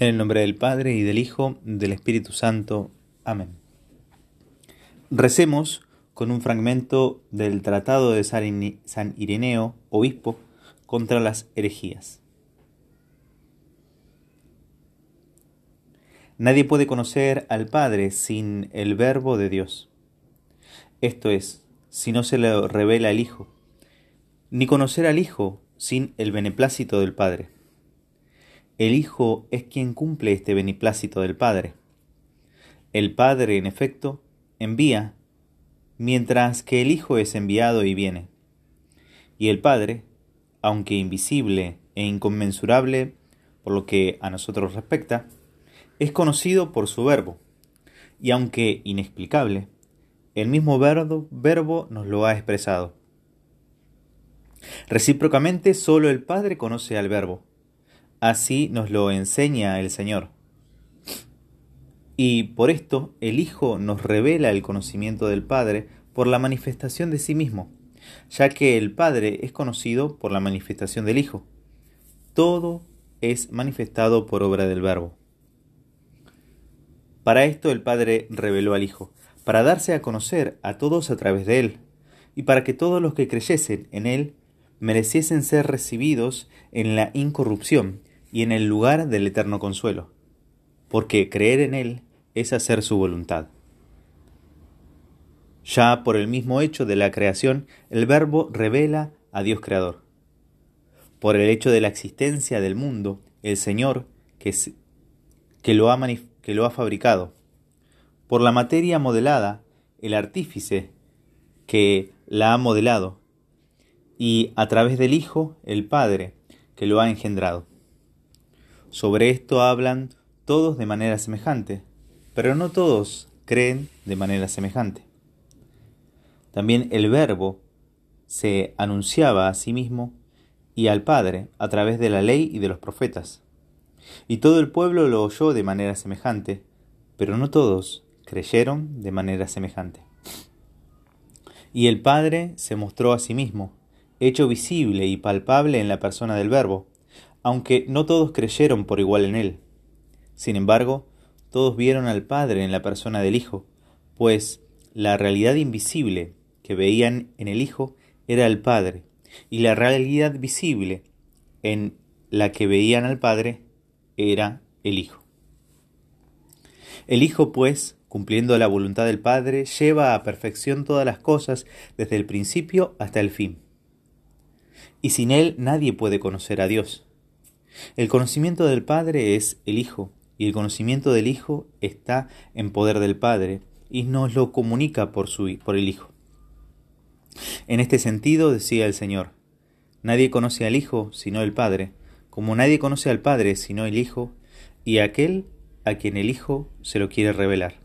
En el nombre del Padre y del Hijo, del Espíritu Santo. Amén. Recemos con un fragmento del Tratado de San Ireneo, obispo, contra las herejías. Nadie puede conocer al Padre sin el Verbo de Dios. Esto es, si no se le revela al Hijo, ni conocer al Hijo sin el beneplácito del Padre. El Hijo es quien cumple este beneplácito del Padre. El Padre, en efecto, envía, mientras que el Hijo es enviado y viene. Y el Padre, aunque invisible e inconmensurable por lo que a nosotros respecta, es conocido por su verbo, y aunque inexplicable, el mismo verbo, verbo nos lo ha expresado. Recíprocamente, solo el Padre conoce al verbo, Así nos lo enseña el Señor. Y por esto el Hijo nos revela el conocimiento del Padre por la manifestación de sí mismo, ya que el Padre es conocido por la manifestación del Hijo. Todo es manifestado por obra del Verbo. Para esto el Padre reveló al Hijo, para darse a conocer a todos a través de Él, y para que todos los que creyesen en Él mereciesen ser recibidos en la incorrupción y en el lugar del eterno consuelo, porque creer en Él es hacer su voluntad. Ya por el mismo hecho de la creación, el Verbo revela a Dios Creador. Por el hecho de la existencia del mundo, el Señor que, que, lo, ha que lo ha fabricado. Por la materia modelada, el artífice que la ha modelado. Y a través del Hijo, el Padre, que lo ha engendrado. Sobre esto hablan todos de manera semejante, pero no todos creen de manera semejante. También el Verbo se anunciaba a sí mismo y al Padre a través de la ley y de los profetas. Y todo el pueblo lo oyó de manera semejante, pero no todos creyeron de manera semejante. Y el Padre se mostró a sí mismo, hecho visible y palpable en la persona del Verbo, aunque no todos creyeron por igual en él. Sin embargo, todos vieron al Padre en la persona del Hijo, pues la realidad invisible que veían en el Hijo era el Padre, y la realidad visible en la que veían al Padre era el Hijo. El Hijo, pues, cumpliendo la voluntad del Padre, lleva a perfección todas las cosas desde el principio hasta el fin. Y sin Él nadie puede conocer a Dios. El conocimiento del Padre es el Hijo, y el conocimiento del Hijo está en poder del Padre, y nos lo comunica por, su, por el Hijo. En este sentido, decía el Señor, nadie conoce al Hijo sino el Padre, como nadie conoce al Padre sino el Hijo, y aquel a quien el Hijo se lo quiere revelar.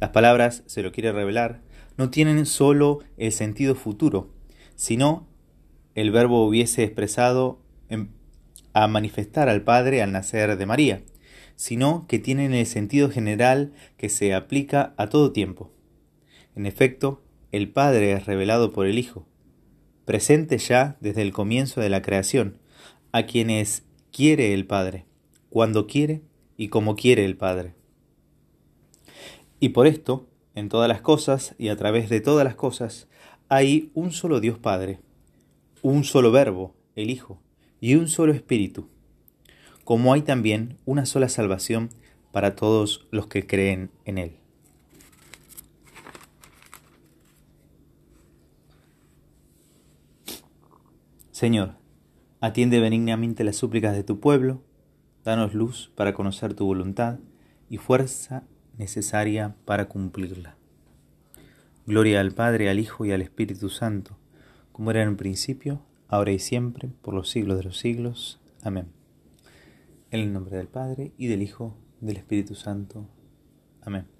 Las palabras se lo quiere revelar no tienen sólo el sentido futuro, sino el verbo hubiese expresado en a manifestar al Padre al nacer de María, sino que tienen el sentido general que se aplica a todo tiempo. En efecto, el Padre es revelado por el Hijo, presente ya desde el comienzo de la creación, a quienes quiere el Padre, cuando quiere y como quiere el Padre. Y por esto, en todas las cosas y a través de todas las cosas, hay un solo Dios Padre, un solo Verbo, el Hijo, y un solo espíritu, como hay también una sola salvación para todos los que creen en Él. Señor, atiende benignamente las súplicas de tu pueblo, danos luz para conocer tu voluntad y fuerza necesaria para cumplirla. Gloria al Padre, al Hijo y al Espíritu Santo, como era en un principio, ahora y siempre, por los siglos de los siglos. Amén. En el nombre del Padre, y del Hijo, del Espíritu Santo. Amén.